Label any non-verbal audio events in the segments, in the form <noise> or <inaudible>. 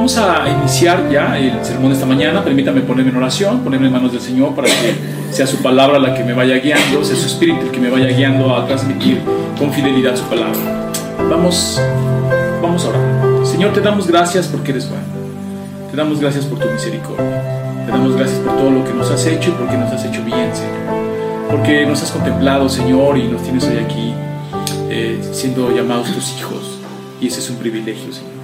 Vamos a iniciar ya el sermón de esta mañana. Permítame ponerme en oración, ponerme en manos del Señor para que sea su palabra la que me vaya guiando, sea su espíritu el que me vaya guiando a transmitir con fidelidad su palabra. Vamos, vamos a orar. Señor, te damos gracias porque eres bueno. Te damos gracias por tu misericordia. Te damos gracias por todo lo que nos has hecho y porque nos has hecho bien, Señor. Porque nos has contemplado, Señor, y nos tienes hoy aquí eh, siendo llamados tus hijos. Y ese es un privilegio, Señor.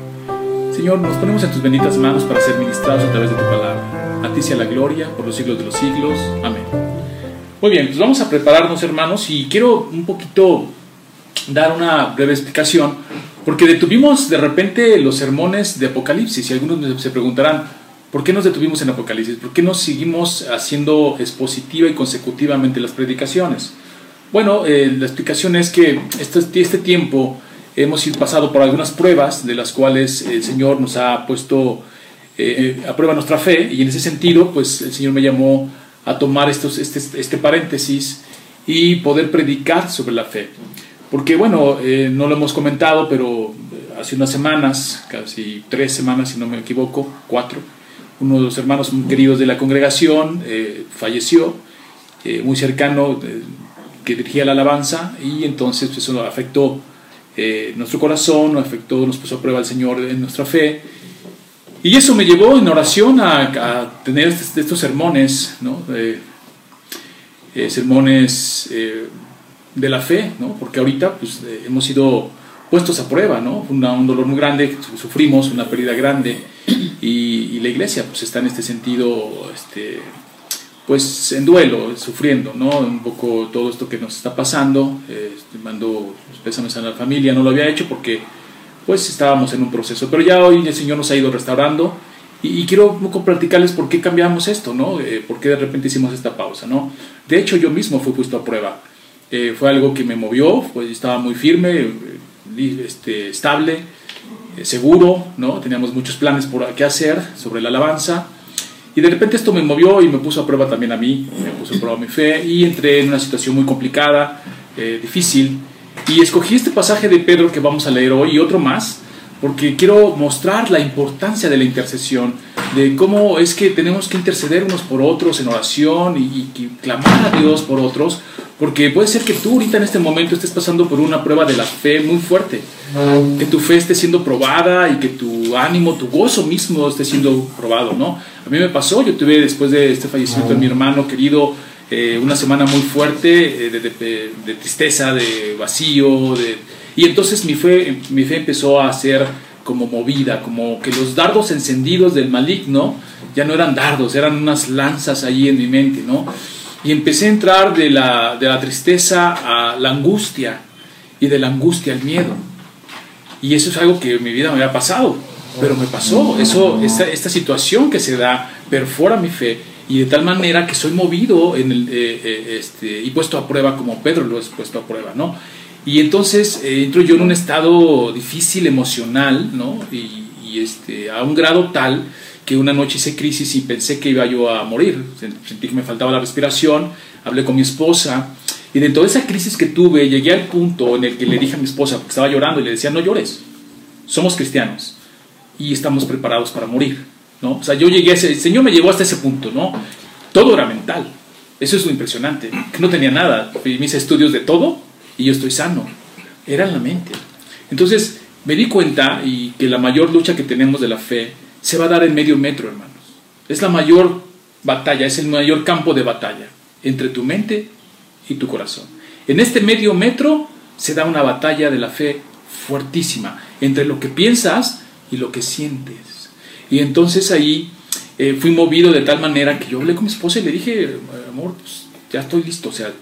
Señor, nos ponemos en tus benditas manos para ser ministrados a través de tu palabra. A ti sea la gloria por los siglos de los siglos. Amén. Muy bien, pues vamos a prepararnos, hermanos, y quiero un poquito dar una breve explicación, porque detuvimos de repente los sermones de Apocalipsis, y algunos se preguntarán, ¿por qué nos detuvimos en Apocalipsis? ¿Por qué no seguimos haciendo expositiva y consecutivamente las predicaciones? Bueno, eh, la explicación es que este, este tiempo hemos pasado por algunas pruebas de las cuales el Señor nos ha puesto eh, a prueba nuestra fe y en ese sentido pues el Señor me llamó a tomar estos, este, este paréntesis y poder predicar sobre la fe. Porque bueno, eh, no lo hemos comentado, pero hace unas semanas, casi tres semanas si no me equivoco, cuatro, uno de los hermanos queridos de la congregación eh, falleció, muy cercano, que dirigía la alabanza y entonces pues, eso afectó eh, nuestro corazón, nos afectó, nos puso a prueba el Señor en nuestra fe. Y eso me llevó en oración a, tener estos, sermones, ¿no? Eh, sermones eh, de la fe, ¿no? porque ahorita pues, hemos sido puestos a prueba, ¿no? un dolor muy grande, sufrimos una pérdida grande y, la iglesia pues, está en este sentido este, pues en duelo, sufriendo, ¿no? Un poco todo esto que nos está pasando. Eh, mando pésames a la familia, no lo había hecho porque pues estábamos en un proceso. Pero ya hoy el Señor nos ha ido restaurando y, quiero un poco platicarles por qué cambiamos esto, ¿no? Eh, por qué de repente hicimos esta pausa, ¿no? De hecho, yo mismo fui puesto a prueba. Eh, fue algo que me movió, pues estaba muy firme, eh, este, estable, seguro, ¿no? Teníamos muchos planes por qué hacer sobre la alabanza y de repente esto me movió y me puso a prueba también a mí, me puso a prueba mi fe y entré en una situación muy complicada, eh, difícil. Y escogí este pasaje de Pedro que vamos a leer hoy y otro más, porque quiero mostrar la importancia de la intercesión, de cómo es que tenemos que interceder unos por otros en oración y, y clamar a Dios por otros, porque puede ser que tú ahorita en este momento estés pasando por una prueba de la fe muy fuerte, que tu fe esté siendo probada y que tu ánimo, tu gozo mismo esté siendo probado, ¿no? A mí me pasó, yo tuve después de este fallecimiento de mi hermano querido eh, una semana muy fuerte eh, de, tristeza, de vacío, de, y entonces mi fe, mi fe empezó a ser como movida, como que los dardos encendidos del maligno ya no eran dardos, eran unas lanzas ahí en mi mente, ¿no? Y empecé a entrar de la, de la tristeza a la angustia y de la angustia al miedo. Y eso es algo que en mi vida me había pasado, pero me pasó. Eso, esta, esta situación que se da perfora mi fe y de tal manera que soy movido en el, eh, eh, este, y puesto a prueba como Pedro lo es puesto a prueba, ¿no? Y entonces eh, entro yo en un estado difícil emocional, ¿no? Y, y, este, a un grado tal que una noche hice crisis y pensé que iba yo a morir. Sentí que me faltaba la respiración, hablé con mi esposa y de esa crisis que tuve llegué al punto en el que le dije a mi esposa, porque estaba llorando, y le decía, no llores, somos cristianos y estamos preparados para morir. ¿No? O sea, yo llegué a ese, el Señor me llevó hasta ese punto, ¿no? Todo era mental. Eso es lo impresionante, que no tenía nada. Mis estudios de todo y yo estoy sano. Era la mente. Entonces me di cuenta y que la mayor lucha que tenemos de la fe se va a dar en medio metro, hermanos. Es la mayor batalla, es el mayor campo de batalla entre tu mente y tu corazón. En este medio metro se da una batalla de la fe fuertísima entre lo que piensas y lo que sientes. Y entonces ahí eh, fui movido de tal manera que yo hablé con mi esposa y le dije, amor, pues, ya estoy listo, o sea,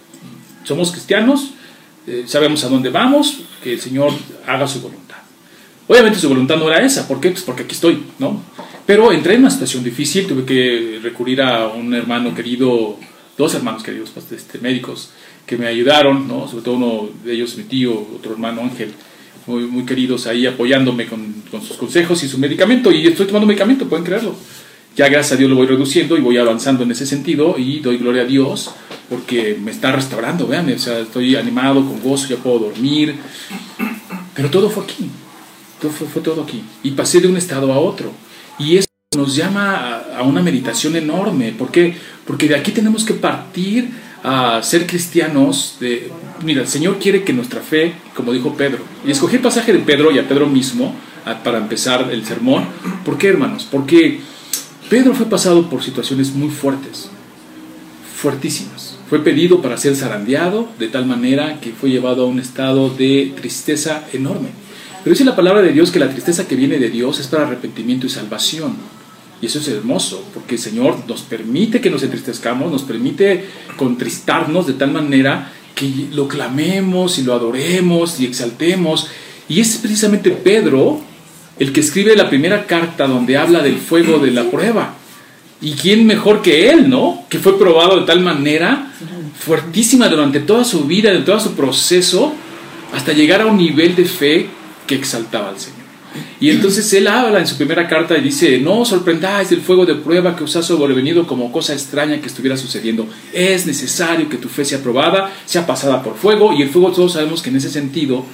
somos cristianos, eh, sabemos a dónde vamos, que el Señor haga su voluntad. Obviamente su voluntad no era esa, ¿por qué? Pues porque aquí estoy, ¿no? Pero entré en una situación difícil, tuve que recurrir a un hermano querido, dos hermanos queridos, pues, este, médicos, que me ayudaron, ¿no? Sobre todo uno de ellos, mi tío, otro hermano Ángel, muy, muy queridos ahí apoyándome con, con sus consejos y su medicamento, y estoy tomando medicamento, pueden creerlo. Ya gracias a Dios lo voy reduciendo y voy avanzando en ese sentido y doy gloria a Dios porque me está restaurando, vean, o sea, estoy animado, con gozo, ya puedo dormir, pero todo fue aquí fue, fue todo aquí. Y pasé de un estado a otro. Y eso nos llama a, una meditación enorme. ¿Por qué? Porque de aquí tenemos que partir a ser cristianos. De, mira, el Señor quiere que nuestra fe, como dijo Pedro, y escogí el pasaje de Pedro y a Pedro mismo para empezar el sermón. ¿Por qué, hermanos? Porque Pedro fue pasado por situaciones muy fuertes, fuertísimas. Fue pedido para ser zarandeado de tal manera que fue llevado a un estado de tristeza enorme. Pero dice la palabra de Dios que la tristeza que viene de Dios es para arrepentimiento y salvación. Y eso es hermoso, porque el Señor nos permite que nos entristezcamos, nos permite contristarnos de tal manera que lo clamemos y lo adoremos y exaltemos. Y es precisamente Pedro el que escribe la primera carta donde habla del fuego de la prueba. ¿Y quién mejor que él, no? Que fue probado de tal manera fuertísima durante toda su vida, de todo su proceso, hasta llegar a un nivel de fe que exaltaba al Señor. Y entonces él habla en su primera carta y dice, no sorprendáis del fuego de prueba que os ha sobrevenido como cosa extraña que estuviera sucediendo. Es necesario que tu fe sea probada, sea pasada por fuego, y el fuego todos sabemos que en ese sentido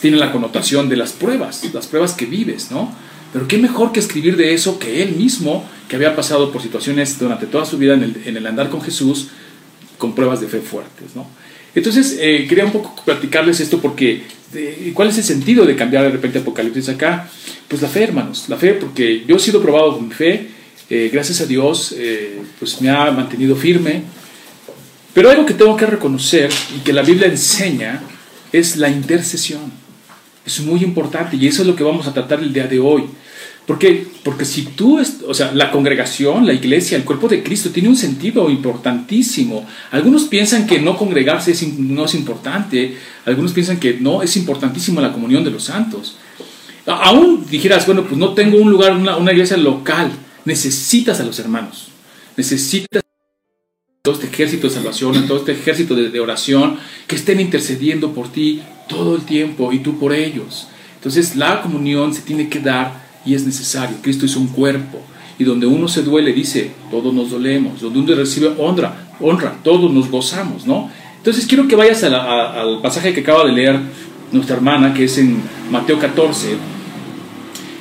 tiene la connotación de las pruebas, las pruebas que vives, ¿no? Pero qué mejor que escribir de eso que él mismo, que había pasado por situaciones durante toda su vida en el, en el andar con Jesús, con pruebas de fe fuertes, ¿no? Entonces, eh, quería un poco platicarles esto porque ¿cuál es el sentido de cambiar de repente Apocalipsis acá? Pues la fe, hermanos, la fe, porque yo he sido probado con mi fe, eh, gracias a Dios, eh, pues me ha mantenido firme. Pero algo que tengo que reconocer y que la Biblia enseña es la intercesión. Es muy importante y eso es lo que vamos a tratar el día de hoy. Porque, porque si tú, o sea, la congregación, la iglesia, el cuerpo de Cristo tiene un sentido importantísimo. Algunos piensan que no congregarse no es importante, algunos piensan que no, es importantísimo la comunión de los santos. Aún dijeras, bueno, pues no tengo un lugar, una, iglesia local, necesitas a los hermanos, necesitas todo este ejército de salvación, todo este ejército de oración que estén intercediendo por ti todo el tiempo y tú por ellos. Entonces la comunión se tiene que dar y es necesario. Cristo es un cuerpo y donde uno se duele, dice, todos nos dolemos. Donde uno recibe honra, honra, todos nos gozamos, ¿no? Entonces quiero que vayas al pasaje que acaba de leer nuestra hermana, que es en Mateo 14.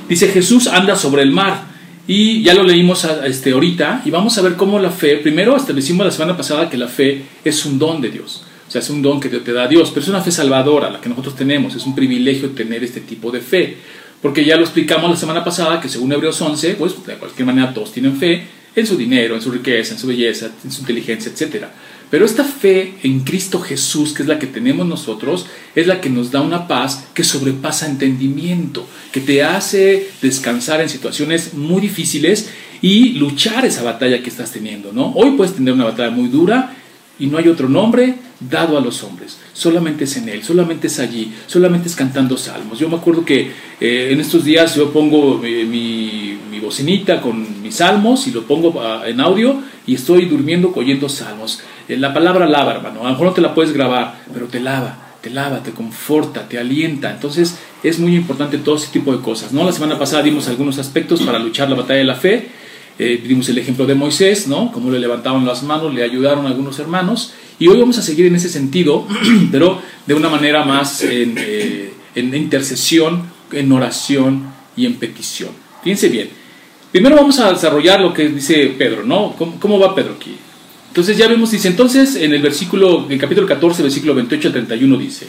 Dice, Jesús anda sobre el mar. Y ya lo leímos este, ahorita y vamos a ver cómo la fe, primero establecimos la semana pasada que la fe es un don de Dios. O sea, es un don que te da Dios, pero es una fe salvadora la que nosotros tenemos. Es un privilegio tener este tipo de fe. Porque ya lo explicamos la semana pasada que según Hebreos 11, pues de cualquier manera todos tienen fe en su dinero, en su riqueza, en su belleza, en su inteligencia, etc. Pero esta fe en Cristo Jesús, que es la que tenemos nosotros, es la que nos da una paz que sobrepasa entendimiento, que te hace descansar en situaciones muy difíciles y luchar esa batalla que estás teniendo, ¿no? Hoy puedes tener una batalla muy dura y no hay otro nombre dado a los hombres. Solamente es en Él, solamente es allí, solamente es cantando salmos. Yo me acuerdo que eh, en estos días yo pongo eh, mi, mi, bocinita con mis salmos y lo pongo ah, en audio y estoy durmiendo oyendo salmos. Eh, la palabra lava, hermano. A lo mejor no te la puedes grabar, pero te lava te lava, te conforta, te alienta. Entonces es muy importante todo ese tipo de cosas. ¿no? La semana pasada dimos algunos aspectos para luchar la batalla de la fe eh, dimos el ejemplo de Moisés, ¿no? Cómo le levantaban las manos, le ayudaron algunos hermanos. Y hoy vamos a seguir en ese sentido, <clears throat> pero de una manera más en, eh, intercesión, en oración y en petición. Fíjense bien. Primero vamos a desarrollar lo que dice Pedro, ¿no? ¿Cómo, va Pedro aquí? Entonces ya vemos, dice, entonces en el versículo, en el capítulo 14, versículo 28 al 31 dice,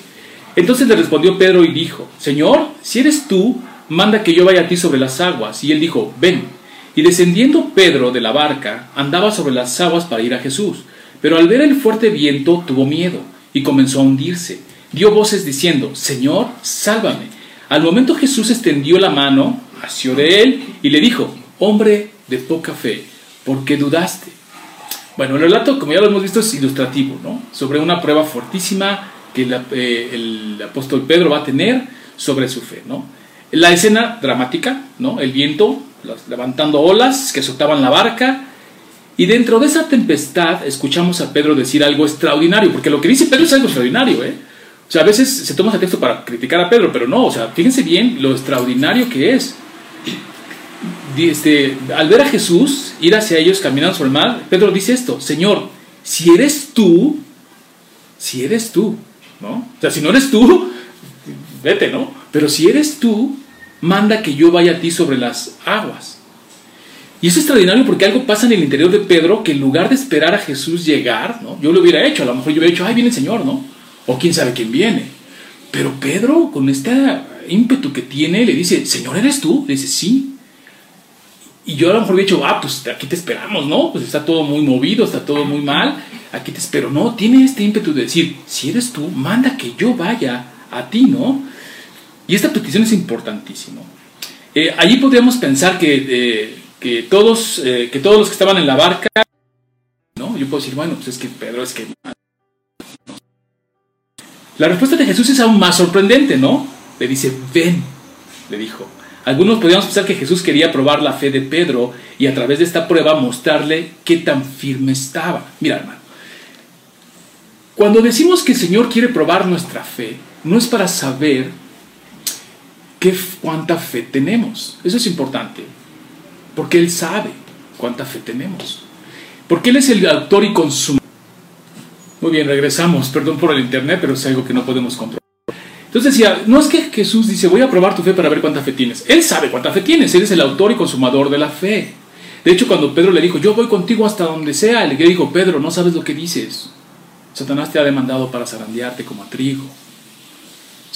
entonces le respondió Pedro y dijo, Señor, si eres tú, manda que yo vaya a ti sobre las aguas. Y él dijo, ven. Y descendiendo Pedro de la barca, andaba sobre las aguas para ir a Jesús. Pero al ver el fuerte viento tuvo miedo y comenzó a hundirse. Dio voces diciendo, Señor, sálvame. Al momento Jesús extendió la mano, asió de él y le dijo, hombre de poca fe, ¿por qué dudaste? Bueno, el relato, como ya lo hemos visto, es ilustrativo, ¿no? Sobre una prueba fortísima que eh, el apóstol Pedro va a tener sobre su fe, ¿no? La escena dramática, ¿no? El viento levantando olas que azotaban la barca. Y dentro de esa tempestad escuchamos a Pedro decir algo extraordinario, porque lo que dice Pedro es algo extraordinario, ¿eh? O sea, a veces se toma ese texto para criticar a Pedro, pero no, o sea, fíjense bien lo extraordinario que es. Este, al ver a Jesús ir hacia ellos caminando sobre el mar, Pedro dice esto, Señor, si eres tú, si eres tú, ¿no? O sea, si no eres tú, vete, ¿no? Pero si eres tú, manda que yo vaya a ti sobre las aguas. Y es extraordinario porque algo pasa en el interior de Pedro que en lugar de esperar a Jesús llegar, ¿no? yo lo hubiera hecho, a lo mejor yo hubiera dicho, ay, viene el Señor, ¿no? O quién sabe quién viene. Pero Pedro, con este ímpetu que tiene, le dice, Señor, ¿eres tú? Le dice, sí. Y yo a lo mejor hubiera dicho, ah, pues aquí te esperamos, ¿no? Pues está todo muy movido, está todo muy mal, aquí te espero. No, tiene este ímpetu de decir, si eres tú, manda que yo vaya a ti, ¿no? Y esta petición es importantísima. Eh, allí podríamos pensar que, eh, todos, eh, que todos los que estaban en la barca, ¿no? Yo puedo decir, bueno, pues es que Pedro es que... La respuesta de Jesús es aún más sorprendente, ¿no? Le dice, ven, le dijo. Algunos podríamos pensar que Jesús quería probar la fe de Pedro y a través de esta prueba mostrarle qué tan firme estaba. Mira, hermano, cuando decimos que el Señor quiere probar nuestra fe, no es para saber qué, cuánta fe tenemos. Eso es importante, porque Él sabe cuánta fe tenemos. Porque Él es el autor y consumador. Muy bien, regresamos. Perdón por el internet, pero es algo que no podemos controlar. Entonces decía, no es que Jesús dice, voy a probar tu fe para ver cuánta fe tienes. Él sabe cuánta fe tienes, Él es el autor y consumador de la fe. De hecho, cuando Pedro le dijo, yo voy contigo hasta donde sea, le dijo, Pedro, no sabes lo que dices. Satanás te ha demandado para zarandearte como a trigo.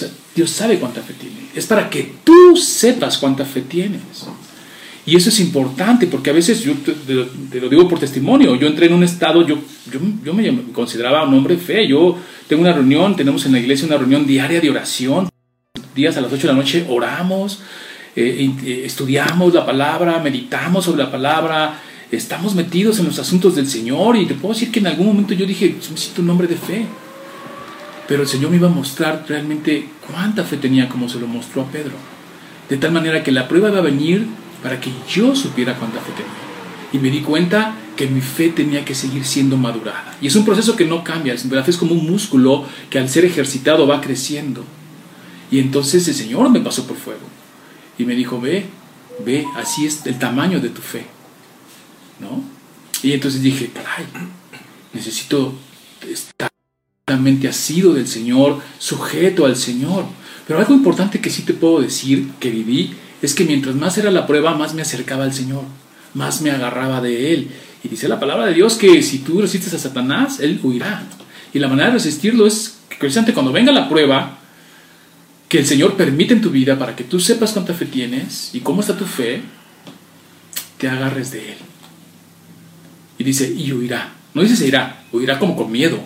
Sea, Dios sabe cuánta fe tiene. Es para que tú sepas cuánta fe tienes. Y eso es importante porque a veces, yo te, lo digo por testimonio, yo entré en un estado, yo, yo, me consideraba un hombre de fe, yo tengo una reunión, tenemos en la iglesia una reunión diaria de oración, días a las 8 de la noche oramos, eh, eh, estudiamos la palabra, meditamos sobre la palabra, estamos metidos en los asuntos del Señor y te puedo decir que en algún momento yo dije, siento un hombre de fe. Pero el Señor me iba a mostrar realmente cuánta fe tenía como se lo mostró a Pedro. De tal manera que la prueba iba a venir para que yo supiera cuánta fe tenía. Y me di cuenta que mi fe tenía que seguir siendo madurada. Y es un proceso que no cambia, la fe es como un músculo que al ser ejercitado va creciendo. Y entonces el Señor me pasó por fuego y me dijo, ve, ve, así es el tamaño de tu fe. ¿No? Y entonces dije, caray, necesito estar totalmente asido del Señor, sujeto al Señor. Pero algo importante que sí te puedo decir que viví es que mientras más era la prueba, más me acercaba al Señor, más me agarraba de Él. Y dice la palabra de Dios que si tú resistes a Satanás, Él huirá. Y la manera de resistirlo es que precisamente cuando venga la prueba, que el Señor permite en tu vida para que tú sepas cuánta fe tienes y cómo está tu fe, te agarres de Él. Y dice, y huirá. No dice se irá, huirá como con miedo.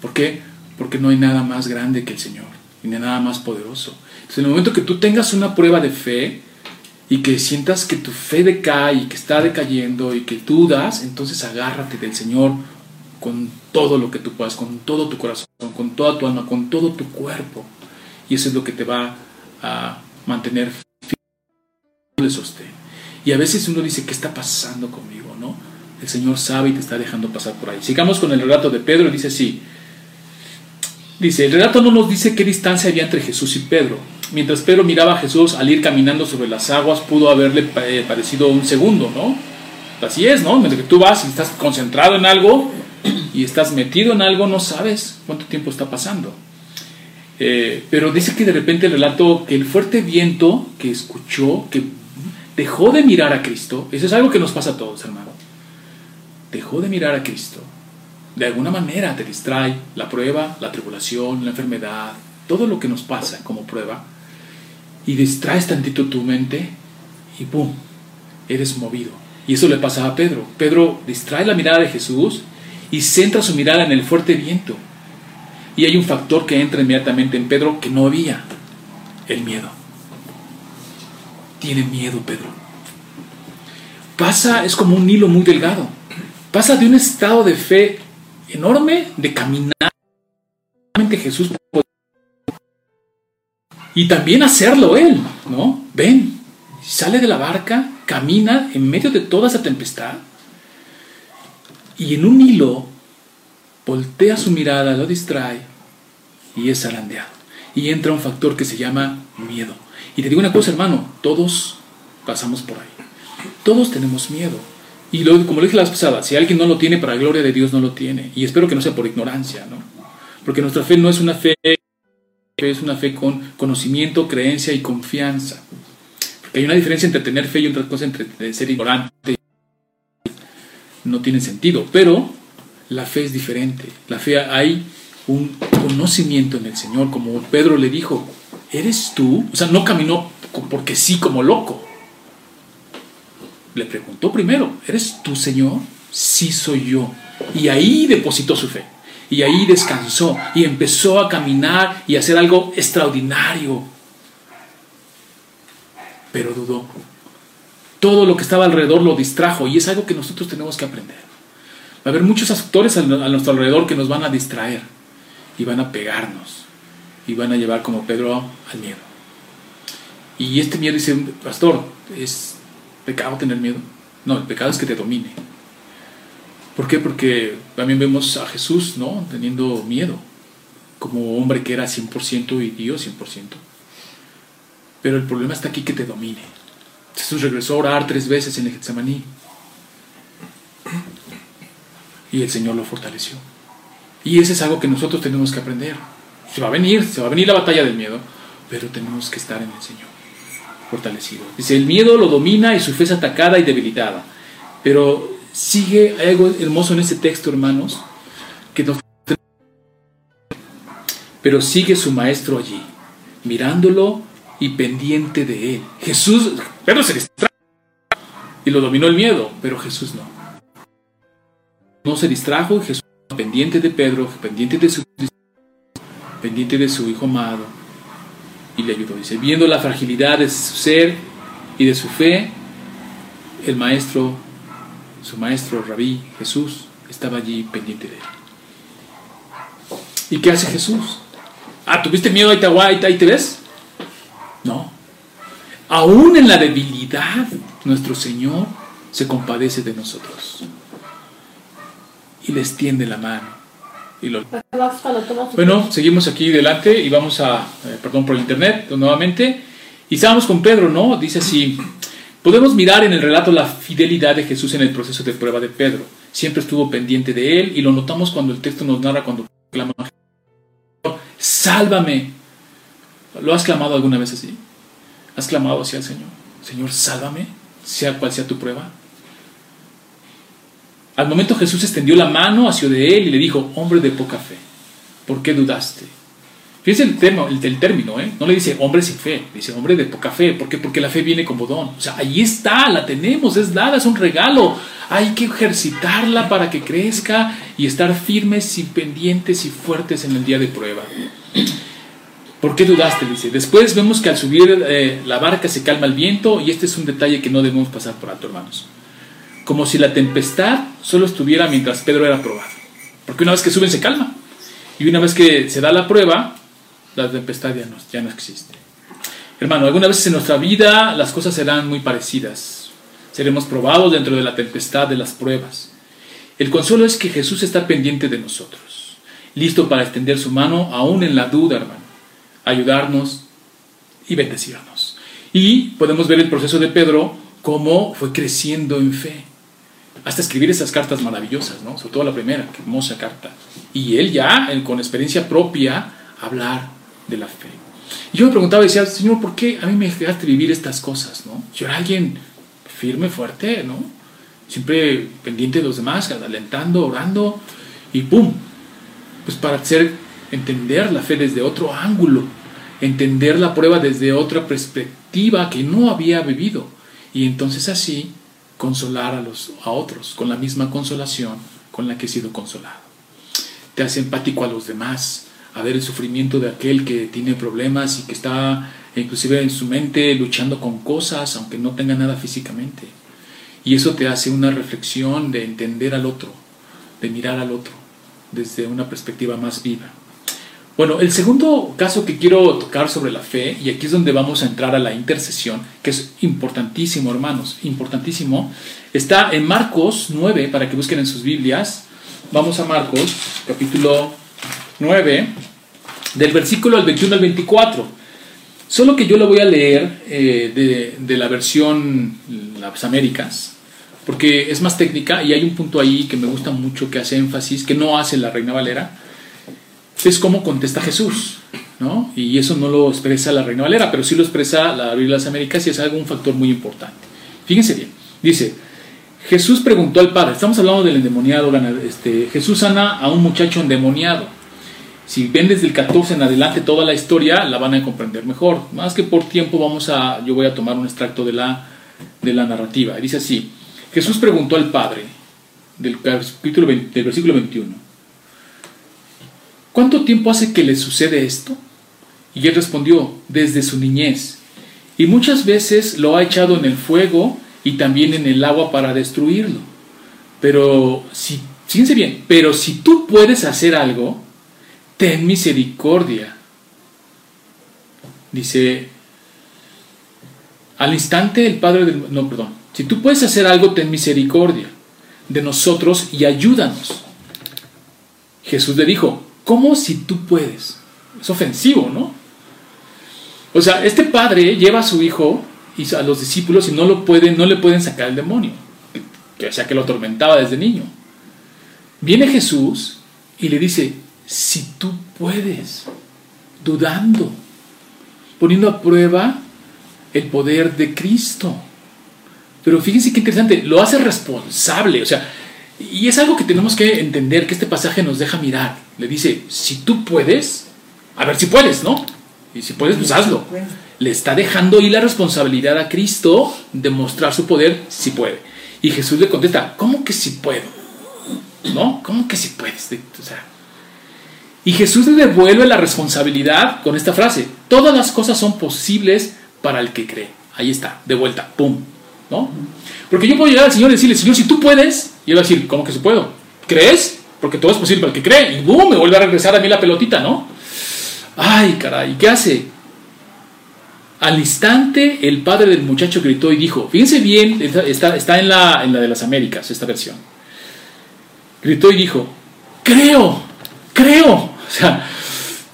¿Por qué? Porque no hay nada más grande que el Señor, ni nada más poderoso. Entonces, en el momento que tú tengas una prueba de fe, y que sientas que tu fe decae y que está decayendo y que dudas, entonces agárrate del Señor con todo lo que tú puedas, con todo tu corazón, con toda tu alma, con todo tu cuerpo. Y eso es lo que te va a mantener de sostén. Y a veces uno dice, ¿qué está pasando conmigo? ¿no? El Señor sabe y te está dejando pasar por ahí. Sigamos con el relato de Pedro. Dice así. Dice, el relato no nos dice qué distancia había entre Jesús y Pedro, mientras Pedro miraba a Jesús al ir caminando sobre las aguas, pudo haberle eh, parecido un segundo, ¿no? Así es, ¿no? Mientras que tú vas y estás concentrado en algo y estás metido en algo, no sabes cuánto tiempo está pasando. Eh, pero dice que de repente el relato que el fuerte viento que escuchó, que dejó de mirar a Cristo, eso es algo que nos pasa a todos, hermano. Dejó de mirar a Cristo. De alguna manera te distrae la prueba, la tribulación, la enfermedad, todo lo que nos pasa como prueba y distraes tantito tu mente y ¡pum! Eres movido. Y eso le pasaba a Pedro. Pedro distrae la mirada de Jesús y centra su mirada en el fuerte viento. Y hay un factor que entra inmediatamente en Pedro que no había, el miedo. Tiene miedo Pedro. Pasa, es como un hilo muy delgado. Pasa de un estado de fe enorme, de caminar. Jesús y también hacerlo Él, ¿no? Ven, sale de la barca, camina en medio de toda esa tempestad y en un hilo voltea su mirada, lo distrae y es zarandeado. Y entra un factor que se llama miedo. Y te digo una cosa, hermano, todos pasamos por ahí. Todos tenemos miedo. Y lo, como le dije la vez pasada, si alguien no lo tiene, para la gloria de Dios no lo tiene. Y espero que no sea por ignorancia, ¿no? Porque nuestra fe no es una fe es una fe con conocimiento, creencia y confianza. Que hay una diferencia entre tener fe y otra cosa entre ser ignorante. No tiene sentido, pero la fe es diferente. La fe hay un conocimiento en el Señor, como Pedro le dijo, ¿eres tú? O sea, no caminó porque sí como loco. Le preguntó primero, ¿eres tú, Señor? Sí soy yo. Y ahí depositó su fe. Y ahí descansó y empezó a caminar y a hacer algo extraordinario. Pero dudó. Todo lo que estaba alrededor lo distrajo y es algo que nosotros tenemos que aprender. Va a haber muchos actores a nuestro alrededor que nos van a distraer y van a pegarnos y van a llevar como Pedro al miedo. Y este miedo dice, pastor, ¿es pecado tener miedo? No, el pecado es que te domine. ¿Por qué? Porque también vemos a Jesús, ¿no? Teniendo miedo, como hombre que era 100% y Dios 100%. Pero el problema está aquí que te domine. Jesús regresó a orar tres veces en el Getsemaní. Y el Señor lo fortaleció. Y ese es algo que nosotros tenemos que aprender. Se va a venir, se va a venir la batalla del miedo, pero tenemos que estar en el Señor, Dice, el miedo lo domina y su fe es atacada y debilitada. Pero sigue algo hermoso en ese texto, hermanos, que pero sigue su maestro allí, mirándolo y pendiente de él. Jesús, Pedro se distrajo y lo dominó el miedo, pero Jesús no. No se distrajo, Jesús pendiente de Pedro, pendiente de su pendiente de su hijo amado y le ayudó. Dice, viendo la fragilidad de su ser y de su fe, el maestro, su maestro rabí Jesús, estaba allí pendiente de él. ¿Y qué hace Jesús? Ah, ¿tuviste miedo? Ahí te, ahí te ves. No. Aún en la debilidad, nuestro Señor se compadece de nosotros y les tiende la mano. Y lo... Bueno, seguimos aquí delante y vamos a, eh, perdón por el internet nuevamente. Y estábamos con Pedro, ¿no? Dice así, podemos mirar en el relato la fidelidad de Jesús en el proceso de prueba de Pedro. Siempre estuvo pendiente de él y lo notamos cuando el texto nos narra cuando clama, sálvame. ¿Lo has clamado alguna vez así? ¿Has clamado hacia el Señor? Señor, sálvame, sea cual sea tu prueba. Al momento Jesús extendió la mano hacia él y le dijo, hombre de poca fe, ¿por qué dudaste? Fíjense el, el, término, ¿eh? no le dice hombre sin fe, dice hombre de poca fe. ¿Por qué? Porque la fe viene como don. O sea, ahí está, la tenemos, es dada, es un regalo. Hay que ejercitarla para que crezca y estar firmes y pendientes y fuertes en el día de prueba. ¿Por qué dudaste? Dice. Después vemos que al subir eh, la barca se calma el viento y este es un detalle que no debemos pasar por alto, hermanos como si la tempestad solo estuviera mientras Pedro era probado. Porque una vez que suben se calma. Y una vez que se da la prueba, la tempestad ya no, ya no existe. Hermano, algunas veces en nuestra vida las cosas serán muy parecidas. Seremos probados dentro de la tempestad de las pruebas. El consuelo es que Jesús está pendiente de nosotros, listo para extender su mano aún en la duda, hermano, ayudarnos y bendecirnos. Y podemos ver el proceso de Pedro cómo fue creciendo en fe hasta escribir esas cartas maravillosas, ¿no? Sobre todo la primera, qué hermosa carta. Y él ya, con experiencia propia, hablar de la fe. Y yo me preguntaba, decía, Señor, ¿por qué a mí me dejaste vivir estas cosas, no? Yo era alguien firme, fuerte, ¿no? Siempre pendiente de los demás, alentando, orando, y ¡pum! Pues para hacer, entender la fe desde otro ángulo, entender la prueba desde otra perspectiva que no había vivido. Y entonces así consolar a, los, a otros con la misma consolación con la que he sido consolado. Te hace empático a los demás, a ver el sufrimiento de aquel que tiene problemas y que está inclusive en su mente luchando con cosas, aunque no tenga nada físicamente. Y eso te hace una reflexión de entender al otro, de mirar al otro desde una perspectiva más viva. Bueno, el segundo caso que quiero tocar sobre la fe, y aquí es donde vamos a entrar a la intercesión, que es importantísimo, hermanos, importantísimo, está en Marcos 9, para que busquen en sus Biblias. Vamos a Marcos, capítulo 9, del versículo al 21 al 24. Solo que yo lo voy a leer eh, de, la versión Las Américas, porque es más técnica y hay un punto ahí que me gusta mucho que hace énfasis, que no hace la Reina Valera es cómo contesta Jesús. ¿no? Y eso no lo expresa la Reina Valera, pero sí lo expresa la Biblia de las Américas y es algo un factor muy importante. Fíjense bien, dice, Jesús preguntó al Padre, estamos hablando del endemoniado, este, Jesús sana a un muchacho endemoniado. Si ven desde el 14 en adelante toda la historia, la van a comprender mejor. Más que por tiempo, vamos a, yo voy a tomar un extracto de la, de la narrativa. Dice así, Jesús preguntó al Padre, del, capítulo del versículo 21, ¿cuánto tiempo hace que le sucede esto? Y él respondió, desde su niñez. Y muchas veces lo ha echado en el fuego y también en el agua para destruirlo. Pero si, fíjense bien, pero si tú puedes hacer algo, ten misericordia. Dice, al instante el Padre del... No, perdón. Si tú puedes hacer algo, ten misericordia de nosotros y ayúdanos. Jesús le dijo, ¿cómo si tú puedes? Es ofensivo, ¿no? O sea, este padre lleva a su hijo y a los discípulos y no lo pueden, no le pueden sacar el demonio, que o sea que lo atormentaba desde niño. Viene Jesús y le dice, si tú puedes, dudando, poniendo a prueba el poder de Cristo. Pero fíjense qué interesante, lo hace responsable, o sea, y es algo que tenemos que entender, que este pasaje nos deja mirar. Le dice, si tú puedes, a ver si puedes, ¿no? Y si puedes, pues hazlo. Le está dejando ahí la responsabilidad a Cristo de mostrar su poder si puede. Y Jesús le contesta, ¿cómo que si puedo? ¿No? ¿Cómo que si puedes? O sea, y Jesús le devuelve la responsabilidad con esta frase, todas las cosas son posibles para el que cree. Ahí está, de vuelta, ¡pum! ¿No? Porque yo puedo llegar al Señor y decirle, Señor, si tú puedes, y él va a decir, ¿cómo que si puedo? ¿Crees? Porque todo es posible para el que cree. Y ¡boom! Me vuelve a regresar a mí la pelotita, ¿no? Ay, caray, ¿qué hace? Al instante el padre del muchacho gritó y dijo, fíjense bien, está, en, la, en la de las Américas, esta versión. Gritó y dijo, creo, creo. O sea,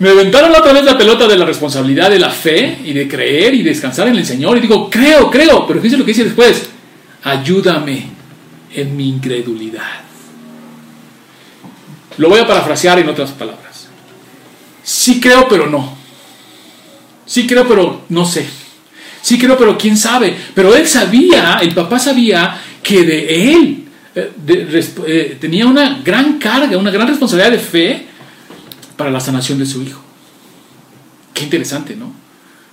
me aventaron otra vez la pelota de la responsabilidad de la fe y de creer y descansar en el Señor. Y digo, creo, creo. Pero fíjense lo que dice después. Ayúdame en mi incredulidad. Lo voy a parafrasear en otras palabras. Sí creo, pero no. Sí creo, pero no sé. Sí creo, pero quién sabe. Pero él sabía, el papá sabía que de él eh, eh, tenía una gran carga, una gran responsabilidad de fe para la sanación de su hijo. Qué interesante, ¿no?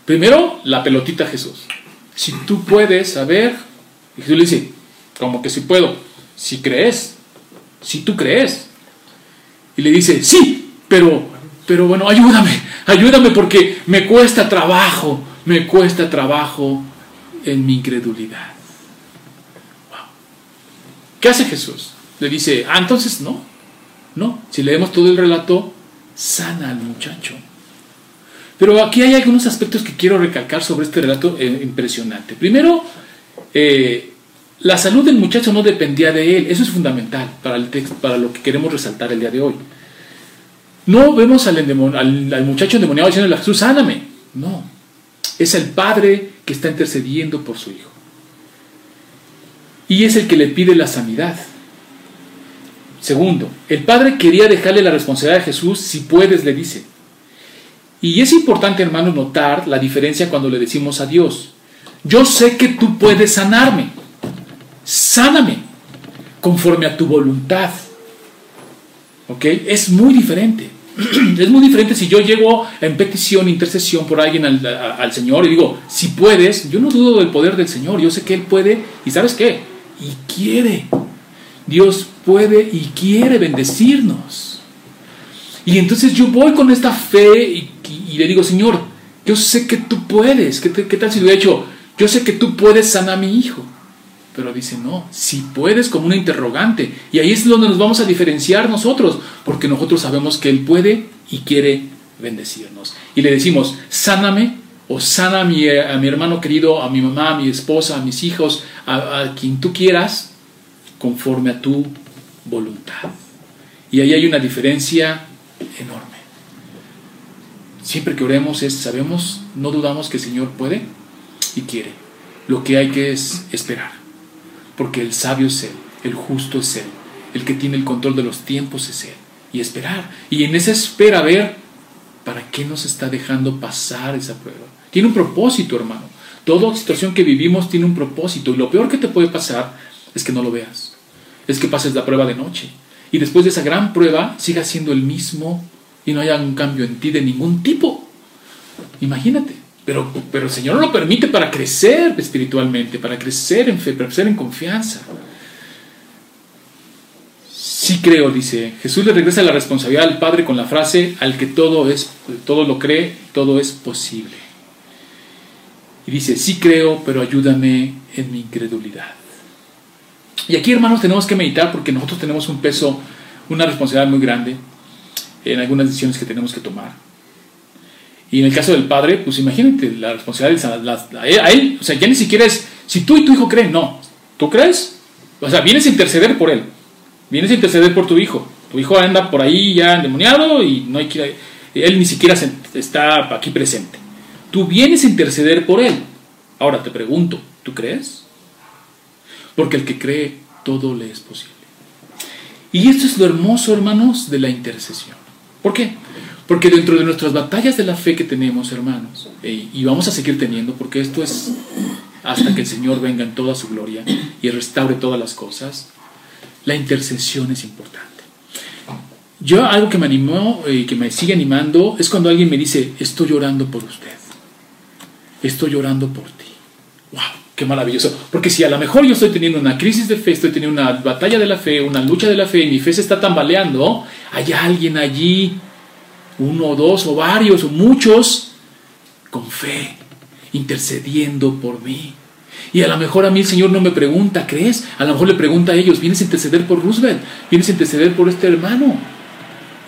Primero, la pelotita a Jesús. Si tú puedes saber, y Jesús le dice, como que si puedo, si crees, si tú crees. Y le dice, sí, pero, pero bueno, ayúdame, ayúdame porque me cuesta trabajo, me cuesta trabajo en mi incredulidad. ¿Qué hace Jesús? Le dice, ah, entonces no, no, si leemos todo el relato, sana al muchacho. Pero aquí hay algunos aspectos que quiero recalcar sobre este relato eh, impresionante. Primero, eh, la salud del muchacho no dependía de él. Eso es fundamental para, lo que queremos resaltar el día de hoy. No vemos al, muchacho endemoniado diciendo a Jesús, sáname. No. Es el padre que está intercediendo por su hijo. Y es el que le pide la sanidad. Segundo, el Padre quería dejarle la responsabilidad a Jesús, si puedes, le dice. Y es importante, hermano, notar la diferencia cuando le decimos a Dios, yo sé que tú puedes sanarme, sáname, conforme a tu voluntad. ¿Ok? Es muy diferente. <clears throat> Es muy diferente si yo llego en petición, intercesión por alguien al, Señor y digo, si puedes, yo no dudo del poder del Señor, yo sé que Él puede y sabes qué, y quiere. Dios puede y quiere bendecirnos. Y entonces yo voy con esta fe y, le digo, Señor, yo sé que tú puedes. ¿Qué, ¿Qué, tal si lo he hecho? Yo sé que tú puedes sanar a mi hijo. Pero dice, no, si puedes como una interrogante. Y ahí es donde nos vamos a diferenciar nosotros, porque nosotros sabemos que Él puede y quiere bendecirnos. Y le decimos, sáname o sana a mi, a mi hermano querido, a mi mamá, a mi esposa, a mis hijos, a quien tú quieras, conforme a tu voluntad. Y ahí hay una diferencia enorme. Siempre que oremos es, sabemos, no dudamos que el Señor puede y quiere. Lo que hay que es esperar. Porque el sabio es Él, el justo es Él, el que tiene el control de los tiempos es Él. Y esperar. Y en esa espera ver ¿Para qué nos está dejando pasar esa prueba? Tiene un propósito, hermano. Toda situación que vivimos tiene un propósito. Y lo peor que te puede pasar es que no lo veas. Es que pases la prueba de noche. Y después de esa gran prueba sigas siendo el mismo y no haya un cambio en ti de ningún tipo. Imagínate. Pero, pero el Señor lo permite para crecer espiritualmente, para crecer en fe, para crecer en confianza. Sí creo, dice. Jesús le regresa la responsabilidad al Padre con la frase, al que todo es, todo lo cree, todo es posible. Y dice, sí creo, pero ayúdame en mi incredulidad. Y aquí, hermanos, tenemos que meditar porque nosotros tenemos un peso, una responsabilidad muy grande en algunas decisiones que tenemos que tomar. Y en el caso del padre, pues imagínate, la responsabilidad a él, o sea, ya ni siquiera es, si tú y tu hijo creen, no, ¿tú crees? O sea, vienes a interceder por él. Vienes a interceder por tu hijo. Tu hijo anda por ahí ya endemoniado y no hay que, él ni siquiera está aquí presente. Tú vienes a interceder por él. Ahora te pregunto, ¿tú crees? Porque el que cree, todo le es posible. Y esto es lo hermoso, hermanos, de la intercesión. ¿Por qué? Porque dentro de nuestras batallas de la fe que tenemos, hermanos, y vamos a seguir teniendo, porque esto es hasta que el Señor venga en toda su gloria y restaure todas las cosas, la intercesión es importante. Yo algo que me animó y que me sigue animando es cuando alguien me dice, estoy llorando por usted, estoy llorando por ti. ¡Wow! ¡Qué maravilloso! Porque si a lo mejor yo estoy teniendo una crisis de fe, estoy teniendo una batalla de la fe, una lucha de la fe, y mi fe se está tambaleando, hay alguien allí, uno o dos o varios o muchos, con fe, intercediendo por mí. Y a lo mejor a mí el Señor no me pregunta, ¿crees? A lo mejor le pregunta a ellos, ¿vienes a interceder por Roosevelt? ¿Vienes a interceder por este hermano?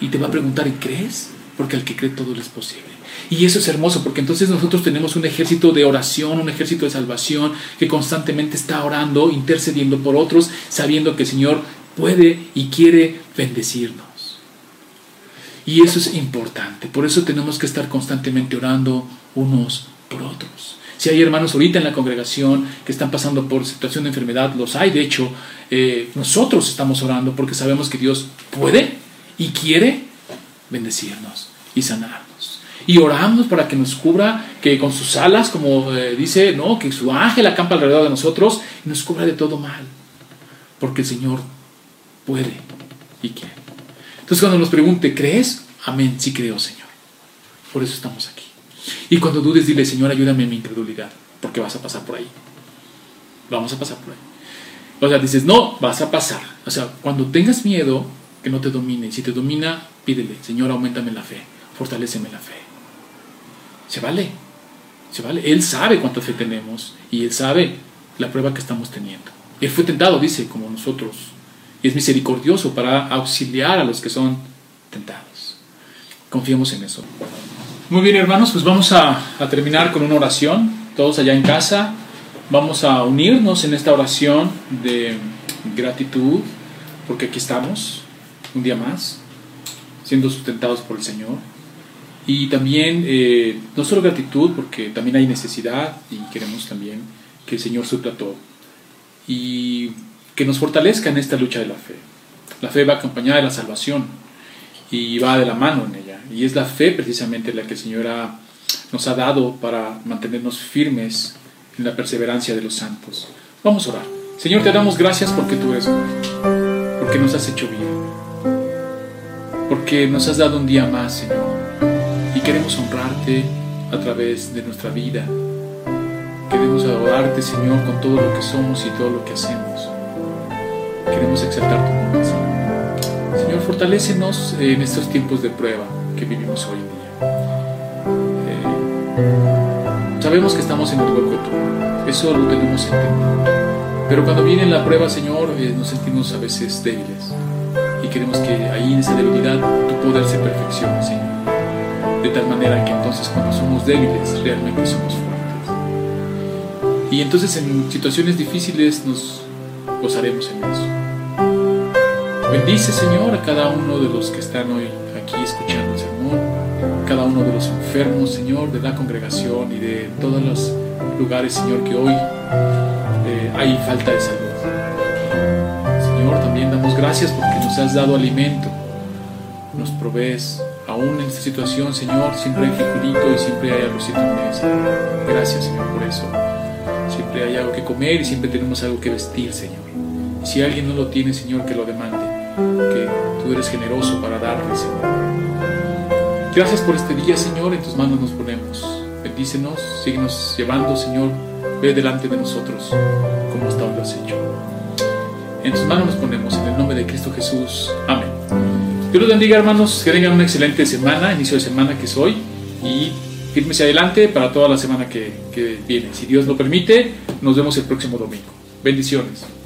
Y te va a preguntar, ¿y crees? Porque al que cree todo le es posible. Y eso es hermoso, porque entonces nosotros tenemos un ejército de oración, un ejército de salvación que constantemente está orando, intercediendo por otros, sabiendo que el Señor puede y quiere bendecirnos. Y eso es importante. Por eso tenemos que estar constantemente orando unos por otros. Si hay hermanos ahorita en la congregación que están pasando por situación de enfermedad, los hay. De hecho, eh, nosotros estamos orando porque sabemos que Dios puede y quiere bendecirnos y sanarnos. Y oramos para que nos cubra, que con sus alas, como eh, dice, no, que su ángel acampa alrededor de nosotros y nos cubra de todo mal. Porque el Señor puede y quiere. Entonces cuando nos pregunte, ¿crees? Amén, sí creo, Señor. Por eso estamos aquí. Y cuando dudes, dile, Señor, ayúdame en mi incredulidad, porque vas a pasar por ahí. Vamos a pasar por ahí. O sea, dices, no, vas a pasar. O sea, cuando tengas miedo, que no te domine. Si te domina, pídele, Señor, aumentame la fe, fortaleceme la fe. Se vale, se vale. Él sabe cuánta fe tenemos y Él sabe la prueba que estamos teniendo. Él fue tentado, dice, como nosotros. Y es misericordioso para auxiliar a los que son tentados. Confiemos en eso. Muy bien, hermanos, pues vamos a, terminar con una oración. Todos allá en casa, vamos a unirnos en esta oración de gratitud, porque aquí estamos, un día más, siendo sustentados por el Señor. Y también, eh, no solo gratitud, porque también hay necesidad y queremos también que el Señor supla todo. Y que nos fortalezca en esta lucha de la fe. La fe va acompañada de la salvación y va de la mano en ella. Y es la fe precisamente la que el Señor nos ha dado para mantenernos firmes en la perseverancia de los santos. Vamos a orar. Señor, te damos gracias porque tú eres bueno, porque nos has hecho bien, porque nos has dado un día más, Señor. Y queremos honrarte a través de nuestra vida. Queremos adorarte, Señor, con todo lo que somos y todo lo que hacemos. Queremos exaltar tu nombre, Señor. Señor, fortalécenos en estos tiempos de prueba que vivimos hoy en día. Eh, sabemos que estamos en el hueco de eso lo tenemos entendido. Pero cuando viene la prueba, Señor, eh, nos sentimos a veces débiles y queremos que ahí en esa debilidad tu poder se perfeccione, Señor. De tal manera que entonces cuando somos débiles realmente somos fuertes. Y entonces en situaciones difíciles nos gozaremos en eso. Bendice, Señor, a cada uno de los que están hoy aquí escuchando el sermón, cada uno de los enfermos, Señor, de la congregación y de todos los lugares, Señor, que hoy eh, hay falta de salud. Señor, también damos gracias porque nos has dado alimento, nos provees aún en esta situación, Señor, siempre hay frijolito y siempre hay arrocito en mesa. Gracias, Señor, por eso. Siempre hay algo que comer y siempre tenemos algo que vestir, Señor. Y si alguien no lo tiene, Señor, que lo demande, que tú eres generoso para darle, Señor. Gracias por este día, Señor, en tus manos nos ponemos. Bendícenos, síguenos llevando, Señor. Ve delante de nosotros como hasta hoy lo has hecho. En tus manos nos ponemos, en el nombre de Cristo Jesús. Amén. Dios los bendiga, hermanos. Que tengan una excelente semana, inicio de semana que es hoy. Y fírmese adelante para toda la semana que, que viene. Si Dios lo permite, nos vemos el próximo domingo. Bendiciones.